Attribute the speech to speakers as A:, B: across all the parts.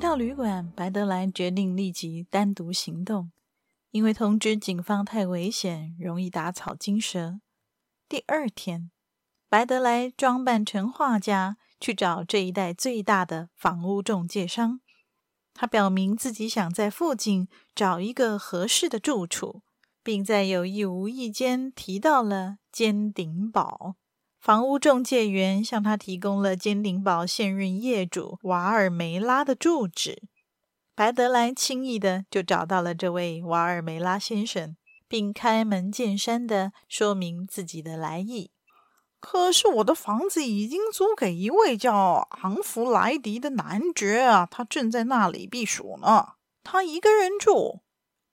A: 到旅馆，白德莱决定立即单独行动，因为通知警方太危险，容易打草惊蛇。第二天，白德莱装扮成画家，去找这一带最大的房屋中介商。他表明自己想在附近找一个合适的住处，并在有意无意间提到了尖顶堡。房屋中介员向他提供了尖顶堡现任业主瓦尔梅拉的住址，白德莱轻易的就找到了这位瓦尔梅拉先生，并开门见山的说明自己的来意。
B: 可是我的房子已经租给一位叫昂弗莱迪的男爵啊，他正在那里避暑呢。他一个人住。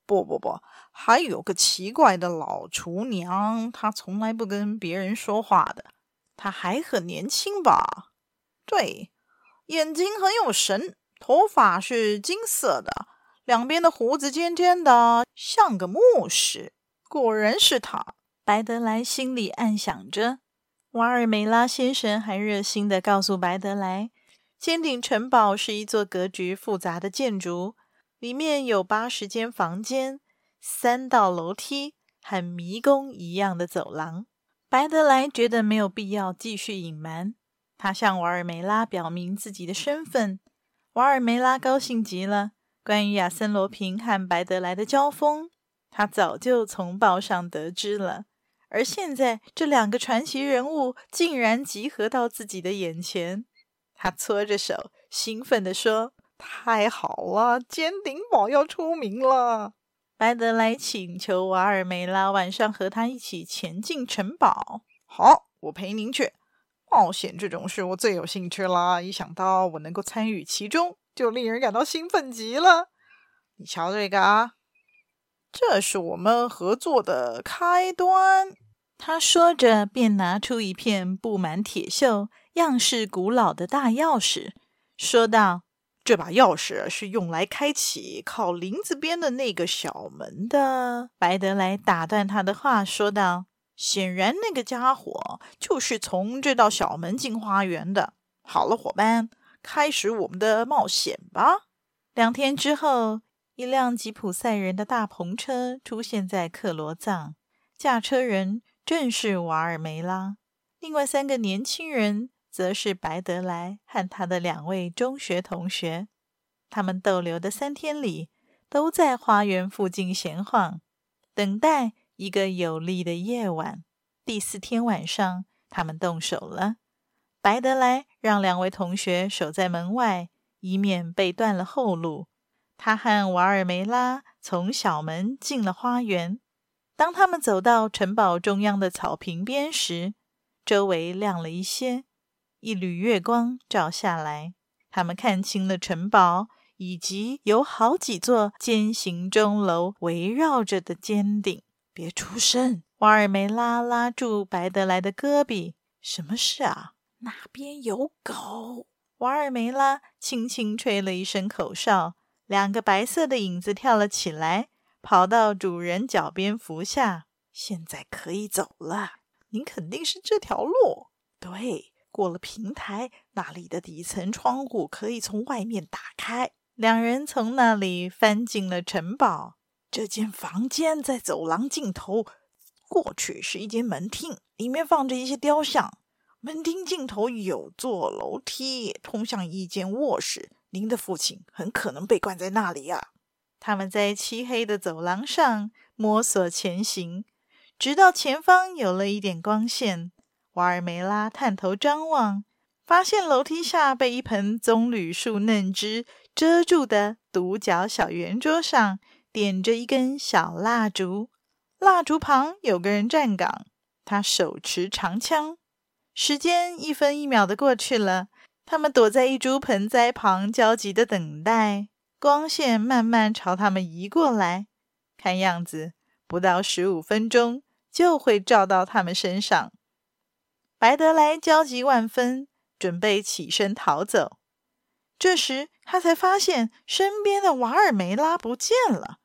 B: 不不不，还有个奇怪的老厨娘，她从来不跟别人说话的。他还很年轻吧？对，眼睛很有神，头发是金色的，两边的胡子尖尖的，像个牧师。果然是他。
A: 白德莱心里暗想着。瓦尔梅拉先生还热心地告诉白德莱，尖顶城堡是一座格局复杂的建筑，里面有八十间房间，三道楼梯，和迷宫一样的走廊。白德莱觉得没有必要继续隐瞒，他向瓦尔梅拉表明自己的身份。瓦尔梅拉高兴极了。关于亚森·罗平和白德莱的交锋，他早就从报上得知了。而现在，这两个传奇人物竟然集合到自己的眼前，他搓着手，兴奋地说：“
B: 太好了，尖顶堡要出名了！”
A: 白德莱请求瓦尔梅拉晚上和他一起前进城堡。
B: 好，我陪您去。冒险这种事我最有兴趣啦，一想到我能够参与其中，就令人感到兴奋极了。你瞧这个啊，这是我们合作的开端。
A: 他说着，便拿出一片布满铁锈、样式古老的大钥匙，说道。
B: 这把钥匙是用来开启靠林子边的那个小门的。
A: 白德莱打断他的话，说道：“
B: 显然，那个家伙就是从这道小门进花园的。好了，伙伴，开始我们的冒险吧。”
A: 两天之后，一辆吉普赛人的大篷车出现在克罗藏，驾车人正是瓦尔梅拉，另外三个年轻人。则是白德莱和他的两位中学同学，他们逗留的三天里，都在花园附近闲晃，等待一个有利的夜晚。第四天晚上，他们动手了。白德莱让两位同学守在门外，以免被断了后路。他和瓦尔梅拉从小门进了花园。当他们走到城堡中央的草坪边时，周围亮了一些。一缕月光照下来，他们看清了城堡，以及有好几座尖形钟楼围绕着的尖顶。别出声！瓦尔梅拉拉住白德莱的胳膊。什么事啊？
B: 那边有狗！
A: 瓦尔梅拉轻轻吹了一声口哨，两个白色的影子跳了起来，跑到主人脚边伏下。
B: 现在可以走了。您肯定是这条路。对。过了平台，那里的底层窗户可以从外面打开。
A: 两人从那里翻进了城堡。
B: 这间房间在走廊尽头，过去是一间门厅，里面放着一些雕像。门厅尽头有座楼梯，通向一间卧室。您的父亲很可能被关在那里啊。
A: 他们在漆黑的走廊上摸索前行，直到前方有了一点光线。瓦尔梅拉探头张望，发现楼梯下被一盆棕榈树嫩枝遮住的独角小圆桌上，点着一根小蜡烛。蜡烛旁有个人站岗，他手持长枪。时间一分一秒的过去了，他们躲在一株盆栽旁，焦急地等待。光线慢慢朝他们移过来，看样子不到十五分钟就会照到他们身上。白德莱焦急万分，准备起身逃走。这时，他才发现身边的瓦尔梅拉不见了。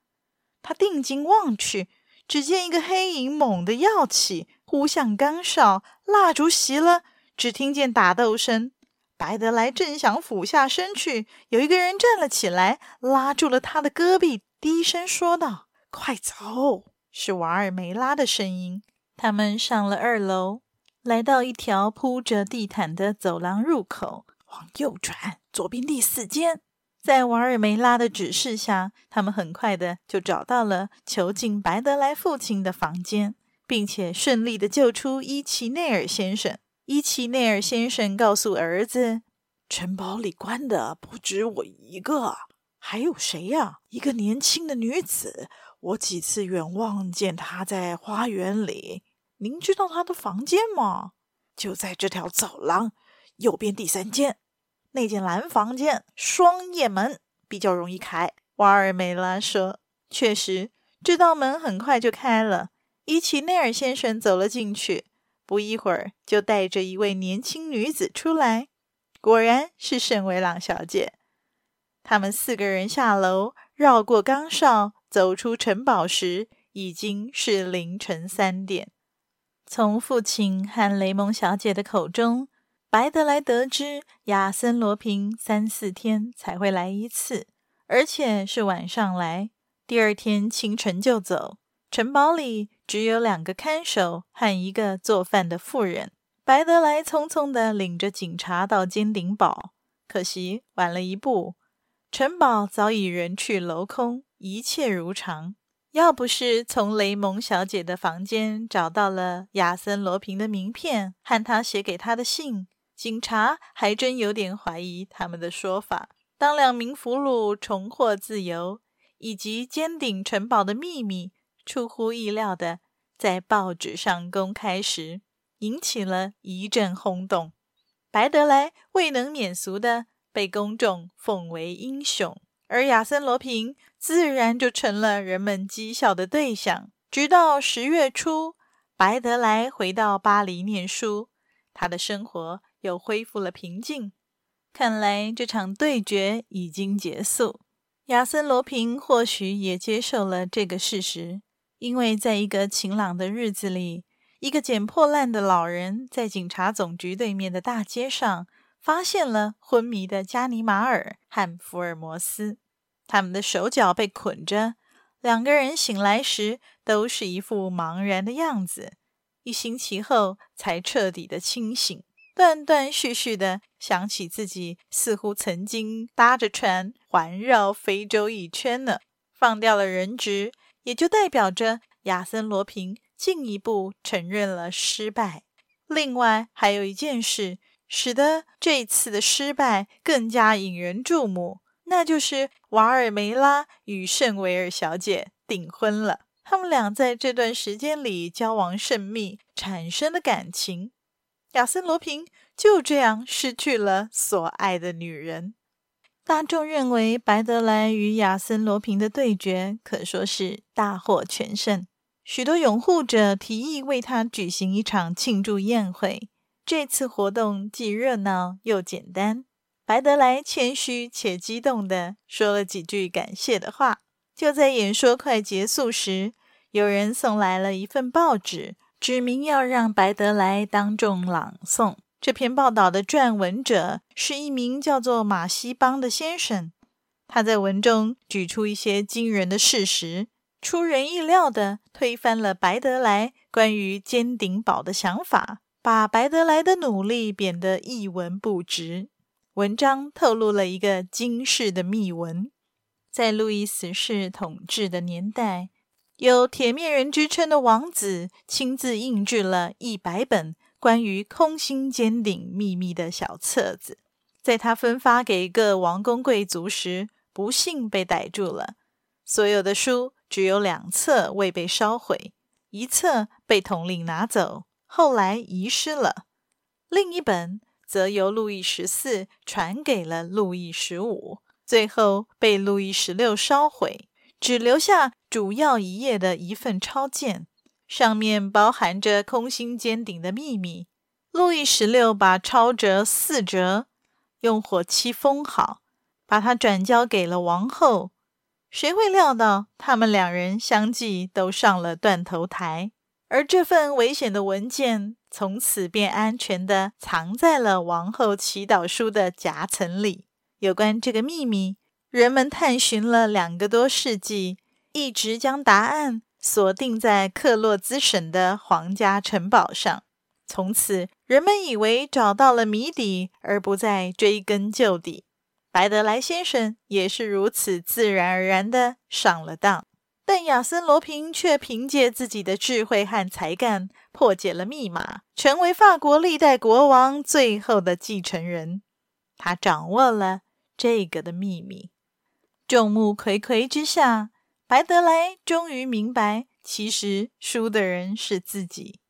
A: 他定睛望去，只见一个黑影猛地跃起，扑向岗哨，蜡烛熄了，只听见打斗声。白德莱正想俯下身去，有一个人站了起来，拉住了他的胳臂，低声说道：“快走！”是瓦尔梅拉的声音。他们上了二楼，来到一条铺着地毯的走廊入口，往右转，左边第四间。在瓦尔梅拉的指示下，他们很快的就找到了囚禁白德莱父亲的房间，并且顺利的救出伊奇内尔先生。伊奇内尔先生告诉儿子：“城堡里关的不止我一个，还有谁呀？一个年轻的女子。我几次远望见她在花园里。您知道他的房间吗？就在这条走廊右边第三间，那间蓝房间，双叶门比较容易开。”瓦尔梅拉说：“确实，这道门很快就开了。伊奇内尔先生走了进去。”不一会儿，就带着一位年轻女子出来，果然是圣维朗小姐。他们四个人下楼，绕过岗哨，走出城堡时，已经是凌晨三点。从父亲和雷蒙小姐的口中，白德莱得知亚森罗平三四天才会来一次，而且是晚上来，第二天清晨就走。城堡里只有两个看守和一个做饭的妇人。白德莱匆匆地领着警察到尖顶堡，可惜晚了一步，城堡早已人去楼空，一切如常。要不是从雷蒙小姐的房间找到了亚森罗平的名片和他写给他的信，警察还真有点怀疑他们的说法。当两名俘虏重获自由，以及尖顶城堡的秘密。出乎意料的，在报纸上公开时，引起了一阵轰动。白德莱未能免俗的被公众奉为英雄，而亚森·罗平自然就成了人们讥笑的对象。直到十月初，白德莱回到巴黎念书，他的生活又恢复了平静。看来这场对决已经结束。亚森·罗平或许也接受了这个事实。因为在一个晴朗的日子里，一个捡破烂的老人在警察总局对面的大街上发现了昏迷的加尼玛尔和福尔摩斯，他们的手脚被捆着，两个人醒来时都是一副茫然的样子，一星期后才彻底的清醒，断断续续的想起自己似乎曾经搭着船环绕非洲一圈呢，放掉了人质。也就代表着亚森·罗平进一步承认了失败。另外，还有一件事使得这次的失败更加引人注目，那就是瓦尔梅拉与圣维尔小姐订婚了。他们俩在这段时间里交往甚密，产生了感情。亚森·罗平就这样失去了所爱的女人。大众认为白德莱与亚森·罗平的对决可说是大获全胜，许多拥护者提议为他举行一场庆祝宴会。这次活动既热闹又简单。白德莱谦虚且激动地说了几句感谢的话。就在演说快结束时，有人送来了一份报纸，指明要让白德莱当众朗诵。这篇报道的撰文者是一名叫做马西邦的先生，他在文中举出一些惊人的事实，出人意料地推翻了白德莱关于尖顶堡的想法，把白德莱的努力贬得一文不值。文章透露了一个惊世的秘闻：在路易十四统治的年代，有铁面人之称的王子亲自印制了一百本。关于空心尖顶秘密的小册子，在他分发给各王公贵族时，不幸被逮住了。所有的书只有两册未被烧毁，一册被统领拿走，后来遗失了。另一本则由路易十四传给了路易十五，最后被路易十六烧毁，只留下主要一页的一份抄件，上面包含着空心尖顶的秘密。路易十六把抄折四折，用火漆封好，把它转交给了王后。谁会料到，他们两人相继都上了断头台，而这份危险的文件从此便安全地藏在了王后祈祷书的夹层里。有关这个秘密，人们探寻了两个多世纪，一直将答案锁定在克洛兹省的皇家城堡上。从此，人们以为找到了谜底，而不再追根究底。白德莱先生也是如此自然而然地上了当。但亚森·罗平却凭借自己的智慧和才干，破解了密码，成为法国历代国王最后的继承人。他掌握了这个的秘密。众目睽睽之下，白德莱终于明白，其实输的人是自己。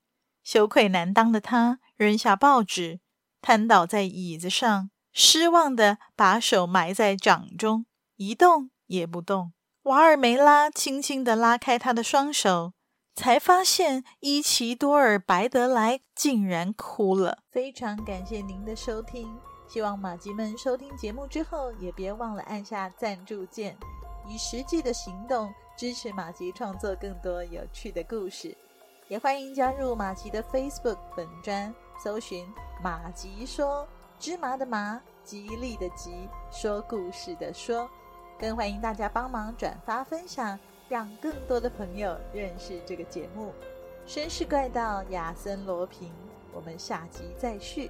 A: 羞愧难当的他扔下报纸，瘫倒在椅子上，失望地把手埋在掌中，一动也不动。瓦尔梅拉轻轻地拉开他的双手，才发现伊奇多尔·白德莱竟然哭了。非常感谢您的收听，希望马吉们收听节目之后也别忘了按下赞助键，以实际的行动支持马吉创作更多有趣的故事。也欢迎加入马吉的 Facebook 本专，搜寻“马吉说芝麻的麻，吉利的吉，说故事的说”。更欢迎大家帮忙转发分享，让更多的朋友认识这个节目。绅士怪盗亚森罗平，我们下集再续。